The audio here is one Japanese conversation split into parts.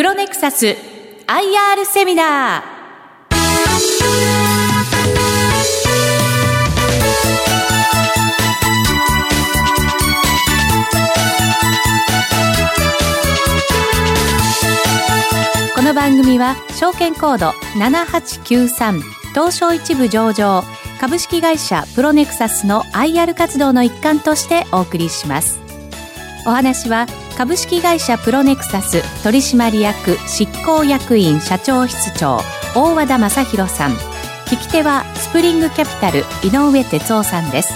プロネクサス IR セミナー。この番組は証券コード7893東証一部上場株式会社プロネクサスの IR 活動の一環としてお送りします。お話は株式会社プロネクサス取締役執行役員社長室長大和田正弘さん。聞き手はスプリングキャピタル井上哲夫さんです。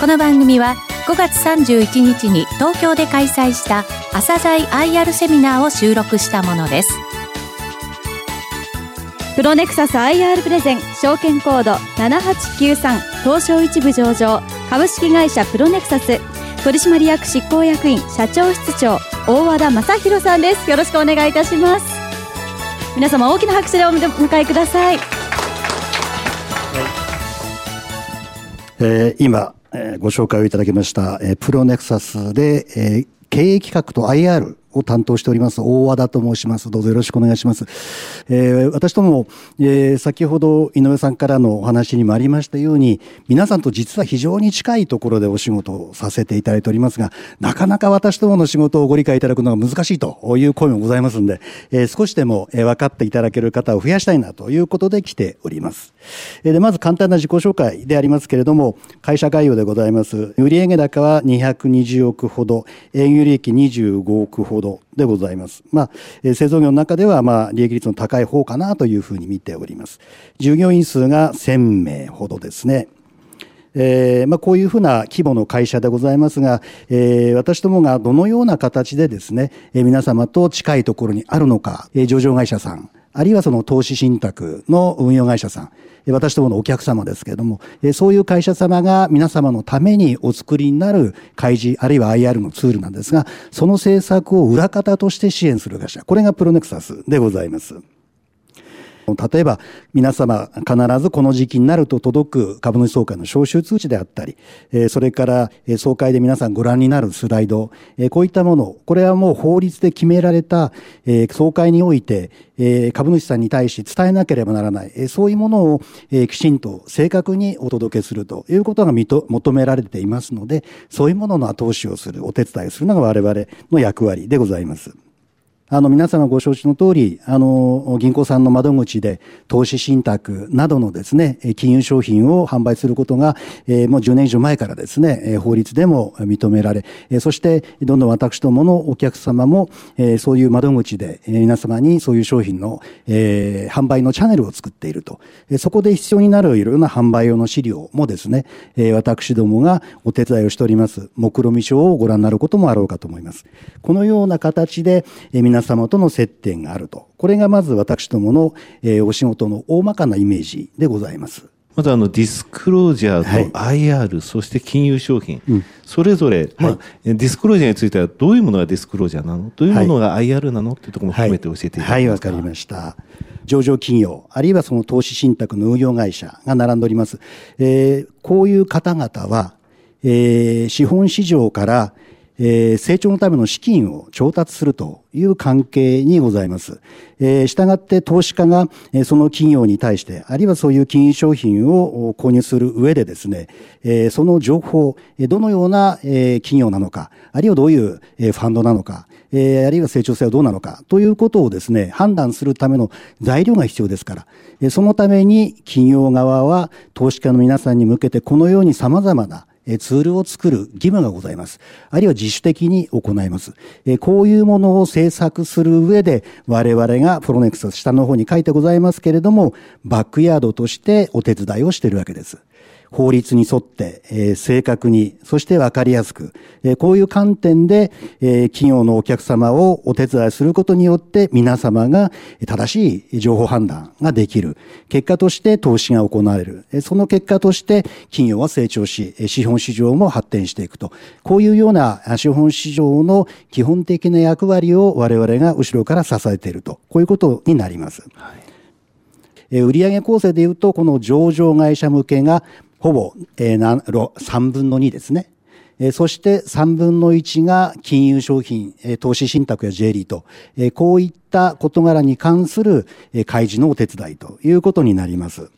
この番組は5月31日に東京で開催した朝鮮 IR セミナーを収録したものです。プロネクサス IR プレゼン証券コード7893東証一部上場株式会社プロネクサス。取締役執行役員社長室長大和田正弘さんです。よろしくお願いいたします。皆様大きな拍手でお迎えください、はい。えー、今、えー、ご紹介をいただきました、えー、プロネクサスで、えー、経営企画と IR を担当しております、大和田と申します。どうぞよろしくお願いします。えー、私ども、えー、先ほど井上さんからのお話にもありましたように、皆さんと実は非常に近いところでお仕事をさせていただいておりますが、なかなか私どもの仕事をご理解いただくのが難しいという声もございますんで、えー、少しでもえ分かっていただける方を増やしたいなということで来ております。えでまず簡単な自己紹介でありますけれども、会社概要でございます。売上高は220億ほど、営業利益25億ほどでございます。まあ、製造業の中では、まあ、利益率の高い方かなというふうに見ております。従業員数が1000名ほどですね。えーまあ、こういうふうな規模の会社でございますが、えー、私どもがどのような形でですね、えー、皆様と近いところにあるのか、えー、上場会社さん、あるいはその投資信託の運用会社さん、私どものお客様ですけれども、そういう会社様が皆様のためにお作りになる開示、あるいは IR のツールなんですが、その政策を裏方として支援する会社、これがプロネクサスでございます。例えば皆様必ずこの時期になると届く株主総会の招集通知であったり、それから総会で皆さんご覧になるスライド、こういったもの、これはもう法律で決められた総会において株主さんに対し伝えなければならない、そういうものをきちんと正確にお届けするということが求められていますので、そういうものの後押しをする、お手伝いをするのが我々の役割でございます。あの、皆様ご承知の通り、あの、銀行さんの窓口で投資信託などのですね、金融商品を販売することが、えー、もう10年以上前からですね、法律でも認められ、そして、どんどん私どものお客様も、えー、そういう窓口で、皆様にそういう商品の、えー、販売のチャンネルを作っていると。そこで必要になるいろいろな販売用の資料もですね、私どもがお手伝いをしております、目論見書をご覧になることもあろうかと思います。このような形で、皆様との接点があると。これがまず私どもの、えー、お仕事の大まかなイメージでございます。まずあのディスクロージャーと IR、はい、そして金融商品、うん、それぞれ、まあ、ディスクロージャーについてはどういうものがディスクロージャーなの？どういうものが IR なの？っていうところも含めて教えていただけますか？はい、わ、はい、かりました。上場企業、あるいはその投資信託の運用会社が並んでおります。えー、こういう方々は、えー、資本市場から、えー、成長のための資金を調達するという関係にございます。えー、したがって投資家が、えー、その企業に対して、あるいはそういう金融商品を購入する上でですね、えー、その情報、どのような、えー、企業なのか、あるいはどういう、えー、ファンドなのか、えー、あるいは成長性はどうなのかということをですね、判断するための材料が必要ですから、えー、そのために企業側は投資家の皆さんに向けてこのように様々なツールを作る義務がございます。あるいは自主的に行います。こういうものを制作する上で、我々がプロネクサス下の方に書いてございますけれども、バックヤードとしてお手伝いをしているわけです。法律に沿って、えー、正確に、そしてわかりやすく、えー、こういう観点で、えー、企業のお客様をお手伝いすることによって皆様が正しい情報判断ができる。結果として投資が行われる。その結果として企業は成長し、資本市場も発展していくと。こういうような資本市場の基本的な役割を我々が後ろから支えていると。こういうことになります。はい売上構成でいうと、この上場会社向けがほぼ、えー、3分の2ですね。そして3分の1が金融商品、投資信託や J リート、こういった事柄に関する開示のお手伝いということになります。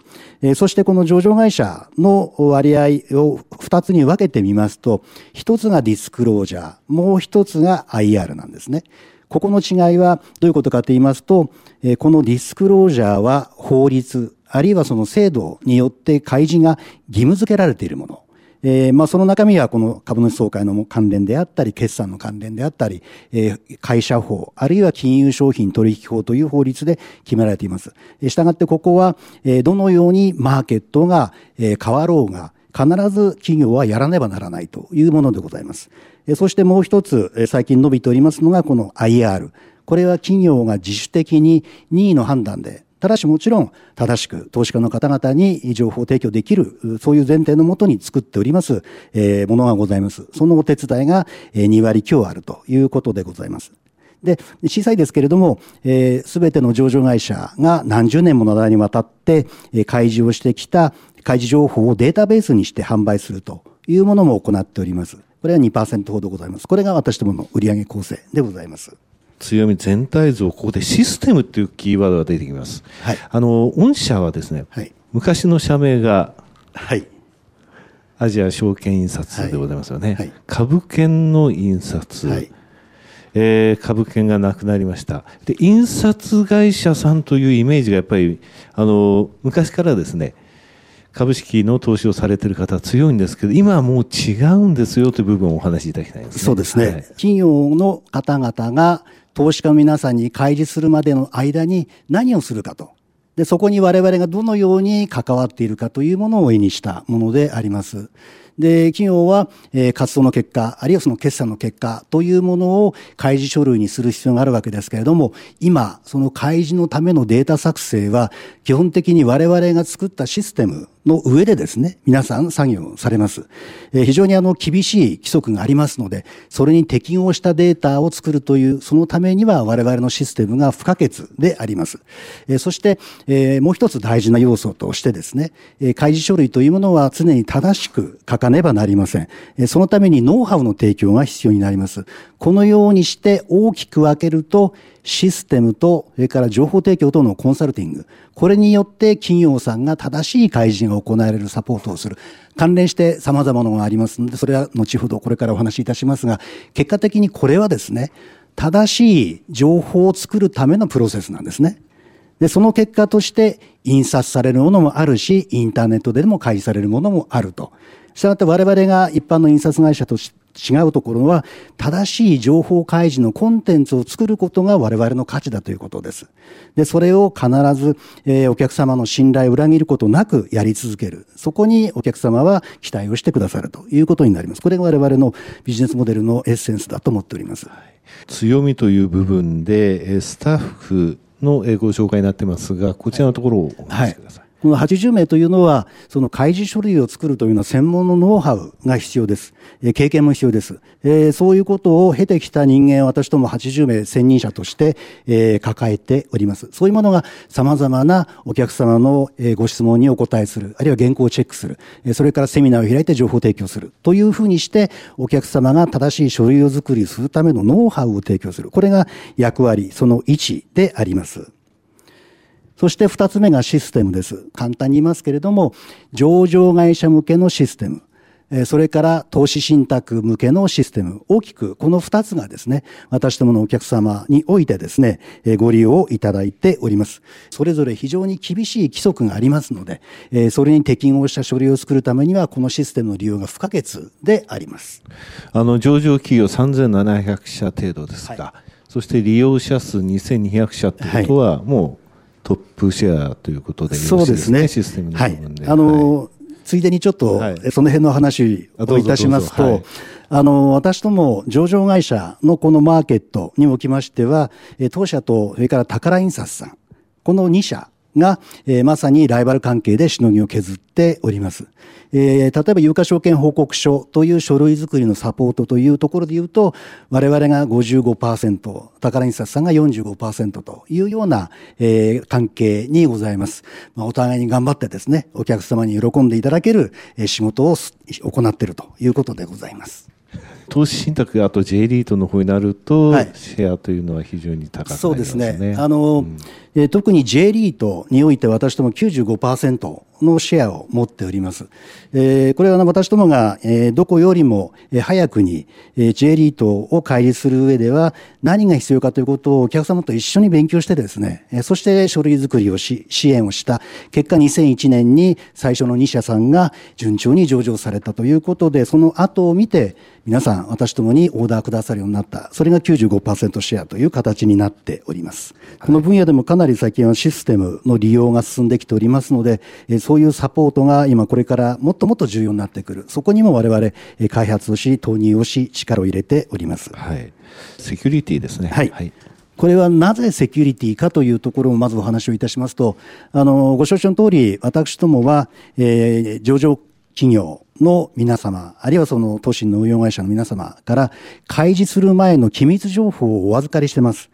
そしてこの上場会社の割合を2つに分けてみますと、1つがディスクロージャー、もう1つが IR なんですね。ここの違いはどういうことかと言いますと、このディスクロージャーは法律、あるいはその制度によって開示が義務付けられているもの。えー、まあその中身はこの株主総会の関連であったり、決算の関連であったり、えー、会社法、あるいは金融商品取引法という法律で決められています。したがってここは、えー、どのようにマーケットが、えー、変わろうが、必ず企業はやらねばならないというものでございます。そしてもう一つ、最近伸びておりますのがこの IR。これは企業が自主的に任意の判断でただしもちろん正しく投資家の方々に情報を提供できる、そういう前提のもとに作っております、えー、ものがございます。そのお手伝いが2割強あるということでございます。で、小さいですけれども、す、えー、べ、ての上場会社が何十年もの間にわたって、え、開示をしてきた開示情報をデータベースにして販売するというものも行っております。これは2%ほどございます。これが私どもの売上構成でございます。強み全体像、ここでシステムっていうキーワードが出てきます。はい、あの、御社はですね、はい、昔の社名が、はい、アジア証券印刷でございますよね。はい、株券の印刷。はい。えー、株券がなくなりました。で印刷会社さんというイメージがやっぱりあの昔からですね株式の投資をされている方は強いんですけど今はもう違うんですよという部分をお話しいただきたいんです、ね、そうですね、はい、企業の方々が投資家の皆さんに開示するまでの間に何をするかと。で、そこに我々がどのように関わっているかというものを絵にしたものであります。で、企業は、えー、活動の結果、あるいはその決算の結果というものを開示書類にする必要があるわけですけれども、今、その開示のためのデータ作成は、基本的に我々が作ったシステムの上でですね、皆さん作業されます。えー、非常にあの厳しい規則がありますので、それに適合したデータを作るという、そのためには我々のシステムが不可欠であります。えー、そして、えー、もう一つ大事な要素としてですね、えー、開示書類というものは常に正しく書かねばなりません。えー、そのためにノウハウの提供が必要になります。このようにして大きく分けると、システムと、それから情報提供とのコンサルティング。これによって企業さんが正しい開示が行われるサポートをする。関連して様々なものがありますので、それは後ほどこれからお話しいたしますが、結果的にこれはですね、正しい情報を作るためのプロセスなんですね。で、その結果として印刷されるものもあるし、インターネットでも開示されるものもあると。したがって我々が一般の印刷会社として違うところは、正しい情報開示のコンテンツを作ることが我々の価値だということです。で、それを必ず、えー、お客様の信頼を裏切ることなくやり続ける。そこにお客様は期待をしてくださるということになります。これが我々のビジネスモデルのエッセンスだと思っております。強みという部分で、スタッフのご紹介になってますが、こちらのところをお話しください。はいこの80名というのは、その開示書類を作るというのは専門のノウハウが必要です。え経験も必要です。え、そういうことを経てきた人間、私ども80名専任者として、え、抱えております。そういうものが様々なお客様の、えご質問にお答えする、あるいは原稿をチェックする、えそれからセミナーを開いて情報提供する、というふうにして、お客様が正しい書類を作りするためのノウハウを提供する。これが役割、その位置であります。そして二つ目がシステムです。簡単に言いますけれども、上場会社向けのシステム。それから投資信託向けのシステム。大きくこの二つがですね、私どものお客様においてですね、ご利用いただいております。それぞれ非常に厳しい規則がありますので、それに適合した書類を作るためには、このシステムの利用が不可欠であります。あの、上場企業3700社程度ですが、はい、そして利用者数2200社ということは、もう、トップシェアということで、ね、そうですね。システムの部分で。はい、あの、はい、ついでにちょっと、はい、その辺の話をいたしますと、あの、私ども上場会社のこのマーケットにおきましては、当社と、それから宝印刷さん、この2社が、えー、まさにライバル関係でしのぎを削っております。えー、例えば有価証券報告書という書類作りのサポートというところで言うと、我々が55%、宝西さんが45%というような、えー、関係にございます。まあ、お互いに頑張ってですね、お客様に喜んでいただける、仕事を行っているということでございます。投資信託があと J リートの方になると、はい、シェアというのは非常に高くね。そうですね。あの、うんえ特に J リートにおいて私ども95%のシェアを持っております。えー、これは私どもが、えー、どこよりも早くに、えー、J リートを開立する上では何が必要かということをお客様と一緒に勉強してですね、えー、そして書類作りをし、支援をした結果2001年に最初の2社さんが順調に上場されたということで、その後を見て皆さん私ともにオーダーくださるようになった。それが95%シェアという形になっております。この分野でもかなり最近はシステムの利用が進んできておりますので、そういうサポートが今これからもっともっと重要になってくる。そこにも我々開発をし、投入をし、力を入れております。はい。セキュリティですね。はい、はいこれはなぜセキュリティかというところをまずお話をいたしますと、あの、ご承知の通り、私どもは、えー、上場企業の皆様、あるいはその都心の運用会社の皆様から開示する前の機密情報をお預かりしてます。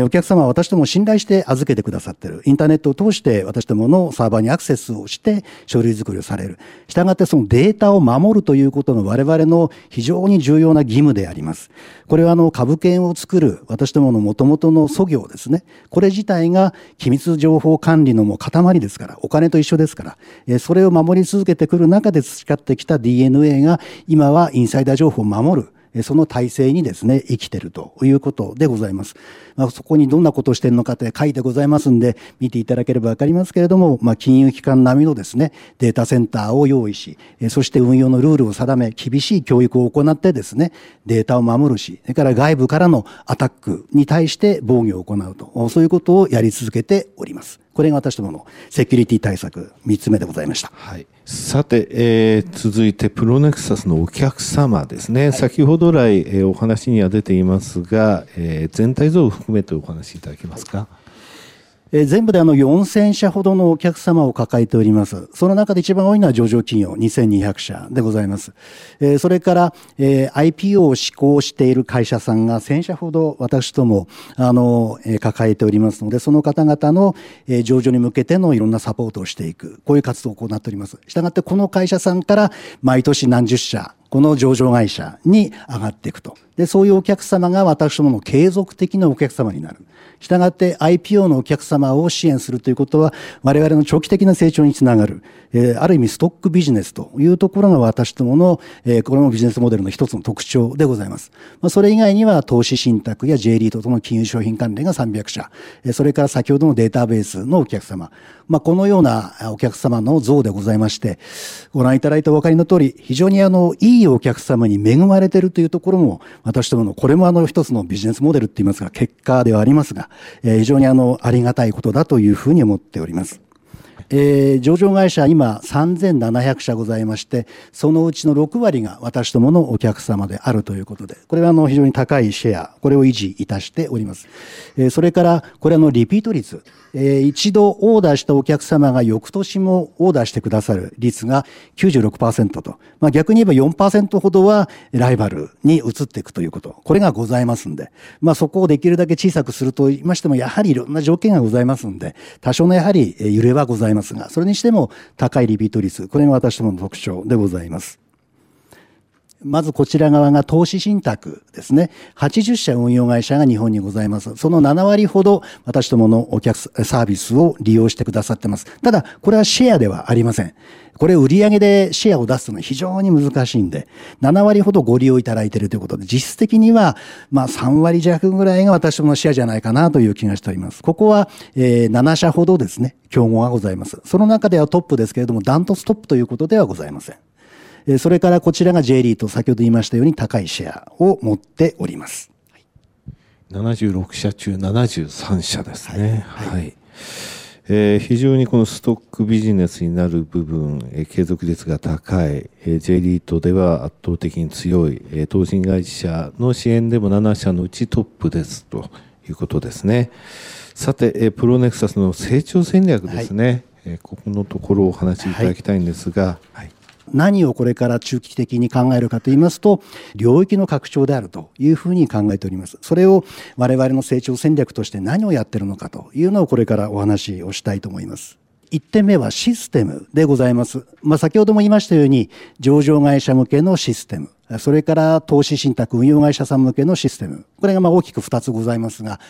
お客様は私どもを信頼して預けてくださってる。インターネットを通して私どものサーバーにアクセスをして書類作りをされる。したがってそのデータを守るということの我々の非常に重要な義務であります。これはあの株券を作る私どもの元々の素業ですね。これ自体が機密情報管理のもう塊ですから、お金と一緒ですから、それを守り続けてくる中で培ってきた DNA が今はインサイダー情報を守る。その体制にですね、生きてるということでございます。まあ、そこにどんなことをしているのかって書いてございますんで、見ていただければわかりますけれども、まあ、金融機関並みのですね、データセンターを用意し、そして運用のルールを定め、厳しい教育を行ってですね、データを守るし、それから外部からのアタックに対して防御を行うと、そういうことをやり続けております。これが私どものセキュリティ対策3つ目でございました。はい。さて、えー、続いてプロネクサスのお客様ですね。はい、先ほど来、えー、お話には出ていますが、えー、全体像を含めてお話しいただけますか？え全部であの4000社ほどのお客様を抱えております。その中で一番多いのは上場企業2200社でございます。えそれから、え IPO を施行している会社さんが1000社ほど私ともあの、え抱えておりますので、その方々の、え上場に向けてのいろんなサポートをしていく、こういう活動を行っております。したがってこの会社さんから毎年何十社、この上場会社に上がっていくと。で、そういうお客様が私どもの継続的なお客様になる。したがって IPO のお客様を支援するということは、我々の長期的な成長につながる、えー、ある意味ストックビジネスというところが私どもの、えー、これもビジネスモデルの一つの特徴でございます。まあ、それ以外には投資信託や J リートとの金融商品関連が300社、えー、それから先ほどのデータベースのお客様、まあ、このようなお客様の像でございまして、ご覧いただいたお分かりの通り、非常にあの、いいお客様に恵まれているというところも、私どもの、これもあの、一つのビジネスモデルって言いますか、結果ではありますが、えー、非常にあの、ありがたいことだというふうに思っております。えー、上場会社今3700社ございまして、そのうちの6割が私どものお客様であるということで、これはあの非常に高いシェア、これを維持いたしております。えー、それから、これあのリピート率、えー、一度オーダーしたお客様が翌年もオーダーしてくださる率が96%と、まあ、逆に言えば4%ほどはライバルに移っていくということ、これがございますんで、まあ、そこをできるだけ小さくすると言いましても、やはりいろんな条件がございますんで、多少のやはり揺れはございますが、それにしても高いリピート率、これが私どもの特徴でございます。まずこちら側が投資信託ですね。80社運用会社が日本にございます。その7割ほど私どものお客サービスを利用してくださってます。ただ、これはシェアではありません。これ売上でシェアを出すのは非常に難しいんで、7割ほどご利用いただいているということで、実質的には、まあ3割弱ぐらいが私どものシェアじゃないかなという気がしております。ここは、えー、7社ほどですね、競合がございます。その中ではトップですけれども、ダントツトップということではございません。それからこちらが J リーと先ほど言いましたように高いシェアを持っております。76社中73社ですね。はい。はい、えー、非常にこのストックビジネスになる部分、えー、継続率が高い、えー、J リートでは圧倒的に強い、えー、投資会社の支援でも7社のうちトップですということですね。さて、えプロネクサスの成長戦略ですね。はい、えここのところをお話しいただきたいんですが、はい、何をこれから中期的に考えるかと言いますと、領域の拡張であるというふうに考えております。それを我々の成長戦略として何をやってるのかというのをこれからお話をしたいと思います。1点目はシステムでございます。まあ、先ほども言いましたように、上場会社向けのシステム、それから投資信託運用会社さん向けのシステム。これがま大きく2つございますが、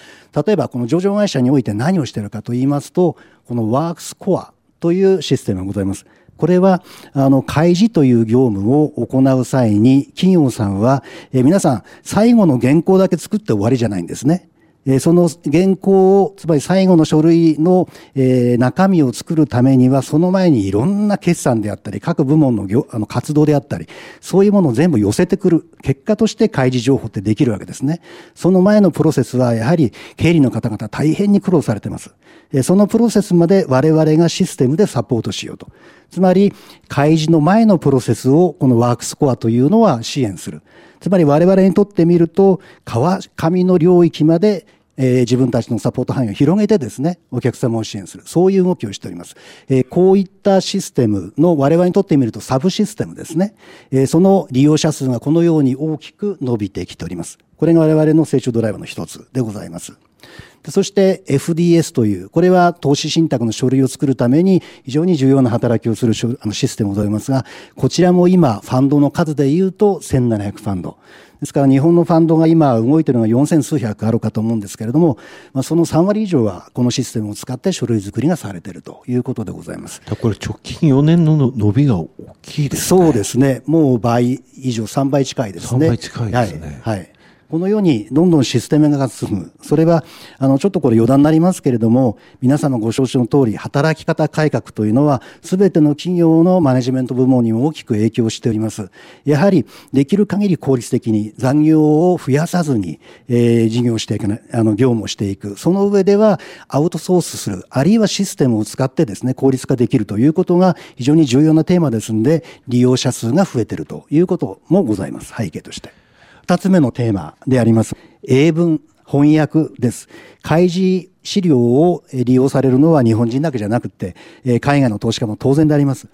例えばこの上場会社において何をしているかと言いますと、このワークスコアというシステムがございます。これは、あの、開示という業務を行う際に、企業さんは、え皆さん、最後の原稿だけ作って終わりじゃないんですね。えその原稿を、つまり最後の書類の、え中身を作るためには、その前にいろんな決算であったり、各部門の業あの活動であったり、そういうものを全部寄せてくる。結果として開示情報ってできるわけですね。その前のプロセスは、やはり経理の方々大変に苦労されてます。えそのプロセスまで我々がシステムでサポートしようと。つまり、開示の前のプロセスを、このワークスコアというのは支援する。つまり我々にとってみると、川上の領域までえー、自分たちのサポート範囲を広げてですね、お客様を支援する。そういう動きをしております。えー、こういったシステムの我々にとってみるとサブシステムですね。えー、その利用者数がこのように大きく伸びてきております。これが我々の成長ドライバーの一つでございます。そして FDS という、これは投資信託の書類を作るために非常に重要な働きをするシステムでございますが、こちらも今、ファンドの数で言うと1700ファンド。ですから日本のファンドが今動いているのが4000数百あるかと思うんですけれども、まあ、その3割以上はこのシステムを使って書類作りがされているということでございます。これ直近4年の伸びが大きいですね。そうですね。もう倍以上、3倍近いですね。3倍近いですね。はい、はいこのようにどんどんシステムが進む。それは、あの、ちょっとこれ余談になりますけれども、皆様ご承知の通り、働き方改革というのは、すべての企業のマネジメント部門にも大きく影響しております。やはり、できる限り効率的に残業を増やさずに、えー、事業していく、あの、業務をしていく。その上では、アウトソースする、あるいはシステムを使ってですね、効率化できるということが非常に重要なテーマですんで、利用者数が増えているということもございます。背景として。二つ目のテーマであります。英文翻訳です。開示資料を利用されるのは日本人だけじゃなくて、海外の投資家も当然であります。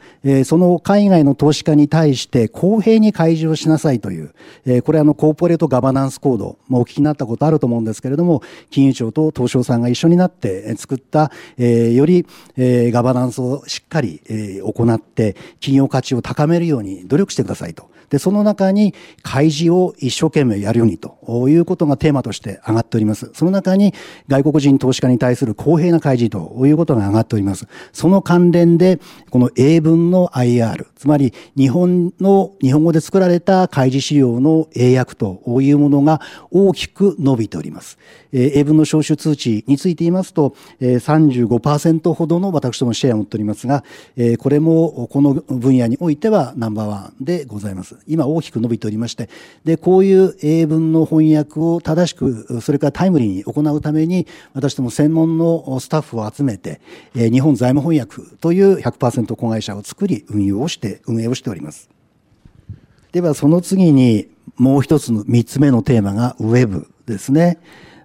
その海外の投資家に対して公平に開示をしなさいという、これはあのコーポレートガバナンスコード、お聞きになったことあると思うんですけれども、金融庁と東証さんが一緒になって作った、よりガバナンスをしっかり行って、企業価値を高めるように努力してくださいと。で、その中に開示を一生懸命やるようにということがテーマとして上がっております。その中に外国人投資家に対する公平な開示ということが上がっております。その関連で、この英文の IR、つまり日本の、日本語で作られた開示資料の英訳というものが大きく伸びております。え英文の招集通知について言いますと、え35%ほどの私どもシェアを持っておりますが、えこれもこの分野においてはナンバーワンでございます。今大きく伸びておりまして、で、こういう英文の翻訳を正しく、それからタイムリーに行うために、私ども専門のスタッフを集めて、日本財務翻訳という100%子会社を作り、運用をして、運営をしております。では、その次に、もう一つの三つ目のテーマがウェブですね。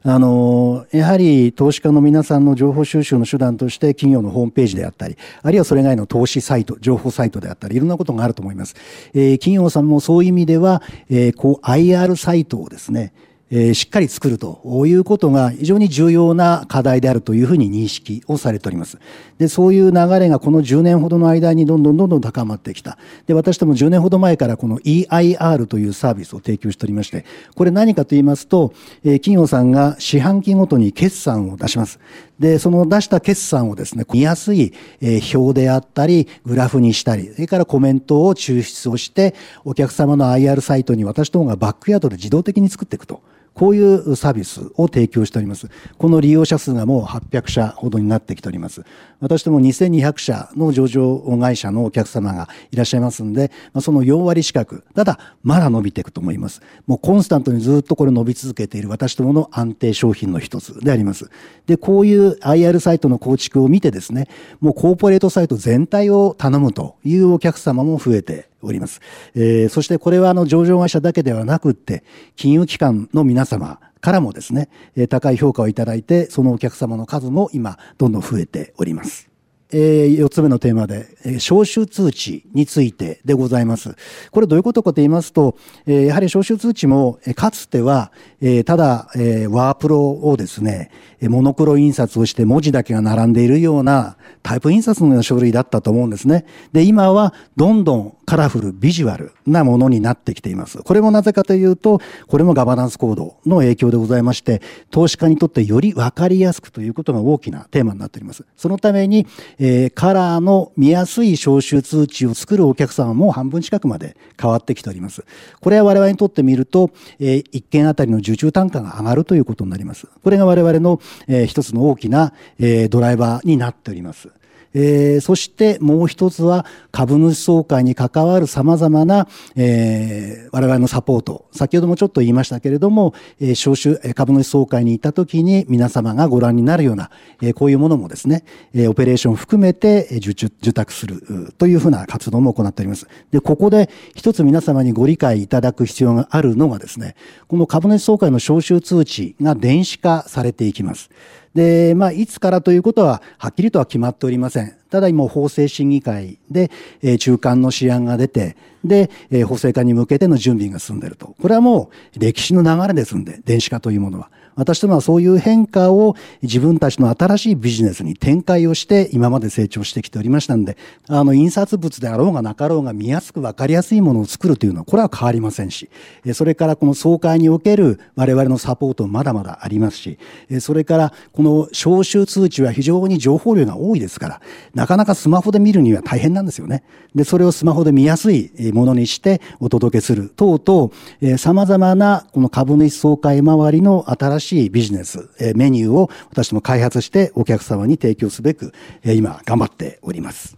あの、やはり投資家の皆さんの情報収集の手段として企業のホームページであったり、あるいはそれ以外の投資サイト、情報サイトであったり、いろんなことがあると思います。えー、企業さんもそういう意味では、えー、こう IR サイトをですね、えしっかり作るということが非常に重要な課題であるというふうに認識をされております。で、そういう流れがこの10年ほどの間にどんどんどんどん高まってきた。で、私ども10年ほど前からこの EIR というサービスを提供しておりまして、これ何かと言いますと、え企業さんが四半期ごとに決算を出します。で、その出した決算をですね、見やすい、え表であったり、グラフにしたり、それからコメントを抽出をして、お客様の IR サイトに私どもがバックヤードで自動的に作っていくと。こういうサービスを提供しております。この利用者数がもう800社ほどになってきております。私ども2200社の上場会社のお客様がいらっしゃいますんで、その4割近く、ただまだ伸びていくと思います。もうコンスタントにずっとこれ伸び続けている私どもの安定商品の一つであります。で、こういう IR サイトの構築を見てですね、もうコーポレートサイト全体を頼むというお客様も増えております。えー、そしてこれはあの上場会社だけではなくって、金融機関の皆様からもですね、高い評価をいただいて、そのお客様の数も今、どんどん増えております。えー、4つ目のテーマで、えー、招集通知についてでございます。これどういうことかと言いますと、えー、やはり招集通知も、えー、かつては、えー、ただ、えー、ワープロをですね、モノクロ印刷をして文字だけが並んでいるようなタイプ印刷のような書類だったと思うんですね。で、今はどんどんカラフル、ビジュアルなものになってきています。これもなぜかというと、これもガバナンスコードの影響でございまして、投資家にとってより分かりやすくということが大きなテーマになっております。そのために、えカラーの見やすい消臭通知を作るお客様も半分近くまで変わってきております。これは我々にとってみると、えー、1件あたりの受注単価が上がるということになります。これが我々の、えー、一つの大きな、えー、ドライバーになっております。えー、そしてもう一つは株主総会に関わる様々な、えー、我々のサポート。先ほどもちょっと言いましたけれども、えー、招集、株主総会に行った時に皆様がご覧になるような、えー、こういうものもですね、えー、オペレーション含めて受受託するというふうな活動も行っております。で、ここで一つ皆様にご理解いただく必要があるのがですね、この株主総会の招集通知が電子化されていきます。で、まあ、いつからということは、はっきりとは決まっておりません。ただ今、法制審議会で、えー、中間の試案が出て、で、えー、法制化に向けての準備が進んでいると。これはもう歴史の流れですんで、電子化というものは。私どもはそういう変化を自分たちの新しいビジネスに展開をして今まで成長してきておりましたんで、あの、印刷物であろうがなかろうが見やすくわかりやすいものを作るというのは、これは変わりませんし、それからこの総会における我々のサポートまだまだありますし、それからこの招集通知は非常に情報量が多いですから、なかなかスマホで見るには大変なんですよね。で、それをスマホで見やすいものにしてお届けする等々、様々なこの株主総会周りの新しいしいビジネス、えメニューを私ども開発してお客様に提供すべく、え今頑張っております。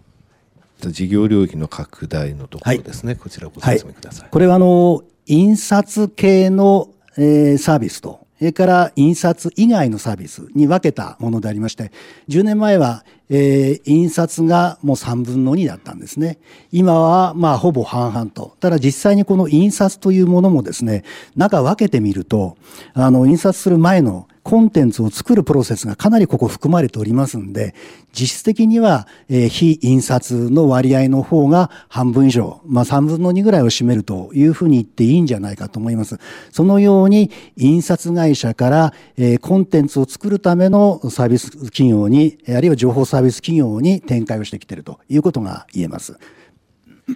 事業領域の拡大のところですね、はい、こちらご説明ください。はい、これはあの、印刷系の、えー、サービスと、それから印刷以外のサービスに分けたものでありまして、10年前は、えー、印刷がもう3分の2だったんですね。今はまあほぼ半々と。ただ実際にこの印刷というものもですね、中分けてみると、あの、印刷する前のコンテンツを作るプロセスがかなりここ含まれておりますんで、実質的には、えー、非印刷の割合の方が半分以上、まあ3分の2ぐらいを占めるというふうに言っていいんじゃないかと思います。そのように印刷会社から、えー、コンテンツを作るためのサービス企業に、あるいは情報サービス企業に展開をしてきているということが言えます。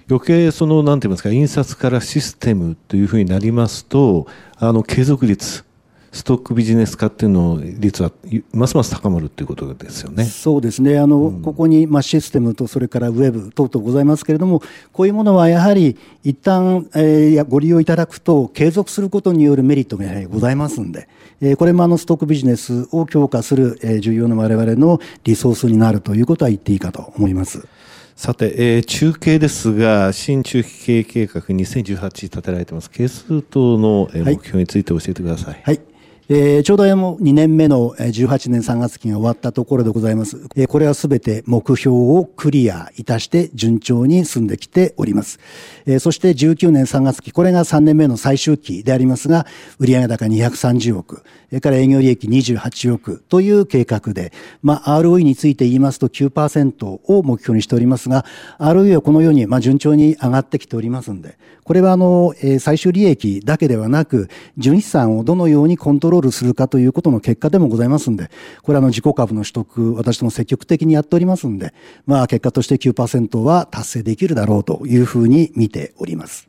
余計その、なんて言いますか、印刷からシステムというふうになりますと、あの、継続率、ストックビジネス化っていうの率はますます高まるということですよね。そうですね。あの、うん、ここにまあシステムとそれからウェブ等々ございますけれども、こういうものはやはり一旦、えー、ご利用いただくと継続することによるメリットがやはりございますんで、えー、これもあのストックビジネスを強化する、えー、重要な我々のリソースになるということは言っていいかと思います。さて、えー、中継ですが、新中期経営計画2018立てられてます、係数等の目標について教えてください。はい、はいえー、ちょうども2年目の18年3月期が終わったところでございます。えー、これはすべて目標をクリアいたして順調に進んできております。えー、そして19年3月期、これが3年目の最終期でありますが、売上高230億、それから営業利益28億という計画で、まあ、ROE について言いますと9%を目標にしておりますが、ROE はこのように、まあ、順調に上がってきておりますんで、これはあの、えー、最終利益だけではなく、純資産をどのようにコントロールロールするかということの結果でもございますんで、これはあの自己株の取得、私ども積極的にやっておりますんで、まあ結果として9%は達成できるだろうというふうに見ております。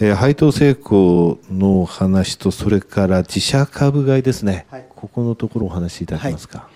えー、配当成功の話と、それから自社株買いですね。はい、ここのところお話しいただけますか？はい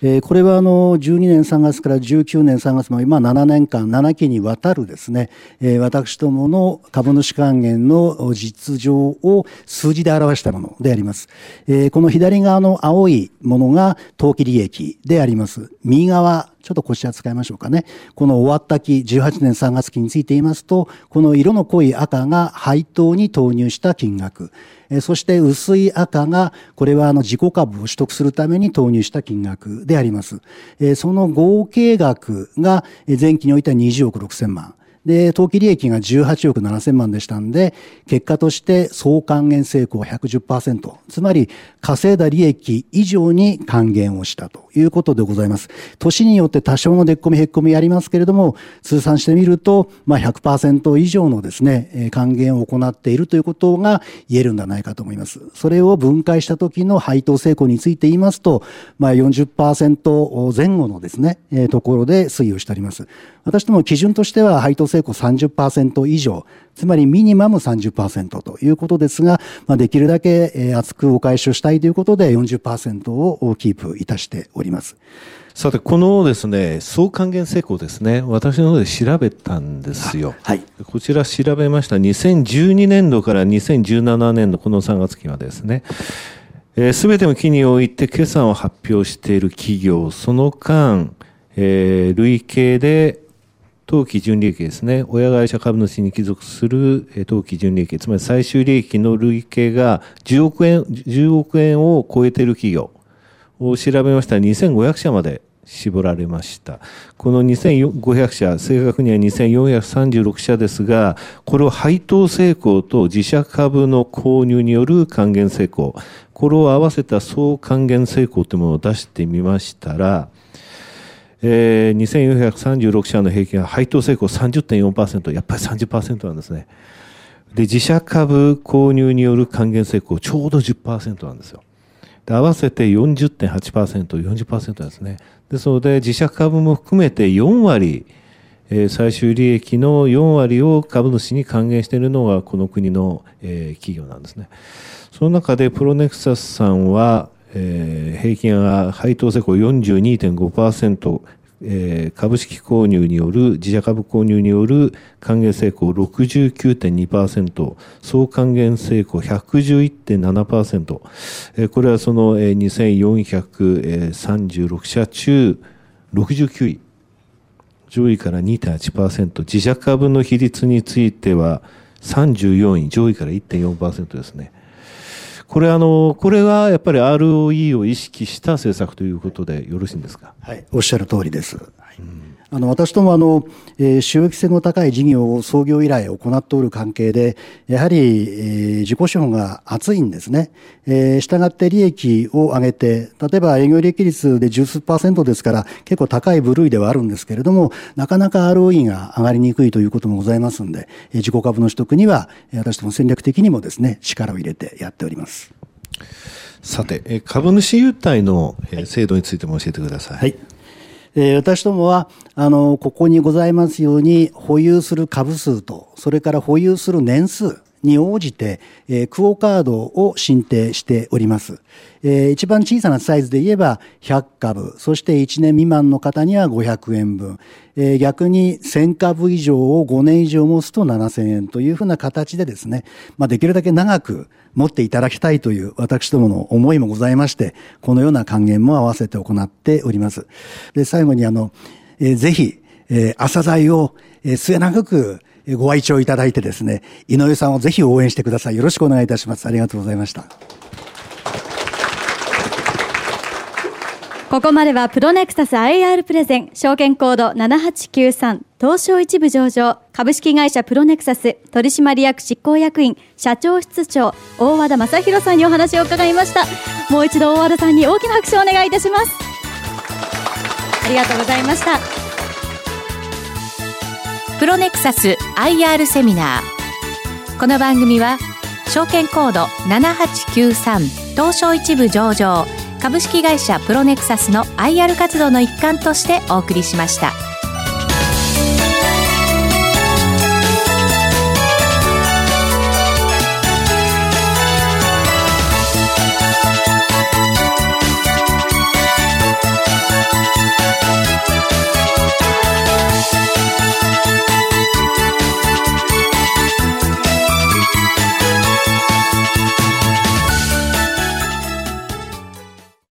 えー、これはあの12年3月から19年3月まで、まあ、7年間7期にわたるですね、えー、私どもの株主還元の実情を数字で表したものであります。えー、この左側の青いものが当期利益であります。右側ちょっとこちら使いましょうかね。この終わった期、18年3月期について言いますと、この色の濃い赤が配当に投入した金額。そして薄い赤が、これはあの自己株を取得するために投入した金額であります。その合計額が前期においては20億6千万。で、当期利益が18億7000万でしたんで、結果として総還元成功110%、つまり稼いだ利益以上に還元をしたということでございます。年によって多少の出っ込みへっ込みありますけれども、通算してみると、まあ100%以上のですね、還元を行っているということが言えるんではないかと思います。それを分解した時の配当成功について言いますと、まあ40%前後のですね、ところで推移をしております。私ども基準としては配当成功30%以上、つまりミニマム30%ということですが、まあ、できるだけ厚くお返しをしたいということで40%をキープいたしております。さて、このですね、総還元成功ですね、私の方で調べたんですよ。はい。こちら調べました。2012年度から2017年度、この3月期はですね、す、えー、べ、ての期において決算を発表している企業、その間、えー、累計で当期純利益ですね、親会社株主に帰属する当期純利益、つまり最終利益の累計が10億円、10億円を超えている企業を調べました。ら2500社まで絞られました。この2500社、正確には2436社ですが、これを配当成功と自社株の購入による還元成功、これを合わせた総還元成功というものを出してみましたら、えー、2436社の平均は配当成功30.4%、やっぱり30%なんですね。で、自社株購入による還元成功ちょうど10%なんですよ。で合わせて40.8%、40%ですね。ですので、自社株も含めて4割、えー、最終利益の4割を株主に還元しているのがこの国の、えー、企業なんですね。その中でプロネクサスさんは、えー、平均は配当成功42.5%、えー、株式購入による、自社株購入による還元成功69.2%、総還元成功111.7%、えー、これはその、えー、2436社中69位、上位から2.8%、自社株の比率については34位、上位から1.4%ですね。これあの、これはやっぱり ROE を意識した政策ということでよろしいんですか？はい、おっしゃる通りです。はいあの、私どもあの、えー、収益性の高い事業を創業以来行っておる関係で、やはり、えー、自己資本が厚いんですね。えー、従って利益を上げて、例えば営業利益率で十数パーセントですから、結構高い部類ではあるんですけれども、なかなか ROE が上がりにくいということもございますんで、えー、自己株の取得には、私ども戦略的にもですね、力を入れてやっております。さて、株主優待の制度についても教えてください。はいえー、私どもは、あの、ここにございますように、保有する株数と、それから保有する年数、に応じて、えー、クオカードを申請しております。えー、一番小さなサイズで言えば100株、そして1年未満の方には500円分、えー、逆に1000株以上を5年以上持つと7000円というふうな形でですね、まあ、できるだけ長く持っていただきたいという私どもの思いもございまして、このような還元も合わせて行っております。で、最後にあの、えー、ぜひ、えー、朝剤を、末長くご愛聴いただいてですね、井上さんをぜひ応援してください。よろしくお願いいたします。ありがとうございました。ここまではプロネクサス IR プレゼン証券コード7893東証一部上場株式会社プロネクサス取締役執行役員社長室長大和田正弘さんにお話を伺いましたもう一度大和田さんに大きな拍手をお願いいたしますありがとうございましたプロネクサス IR セミナーこの番組は証券コード7893東証一部上場株式会社プロネクサスの IR 活動の一環としてお送りしました。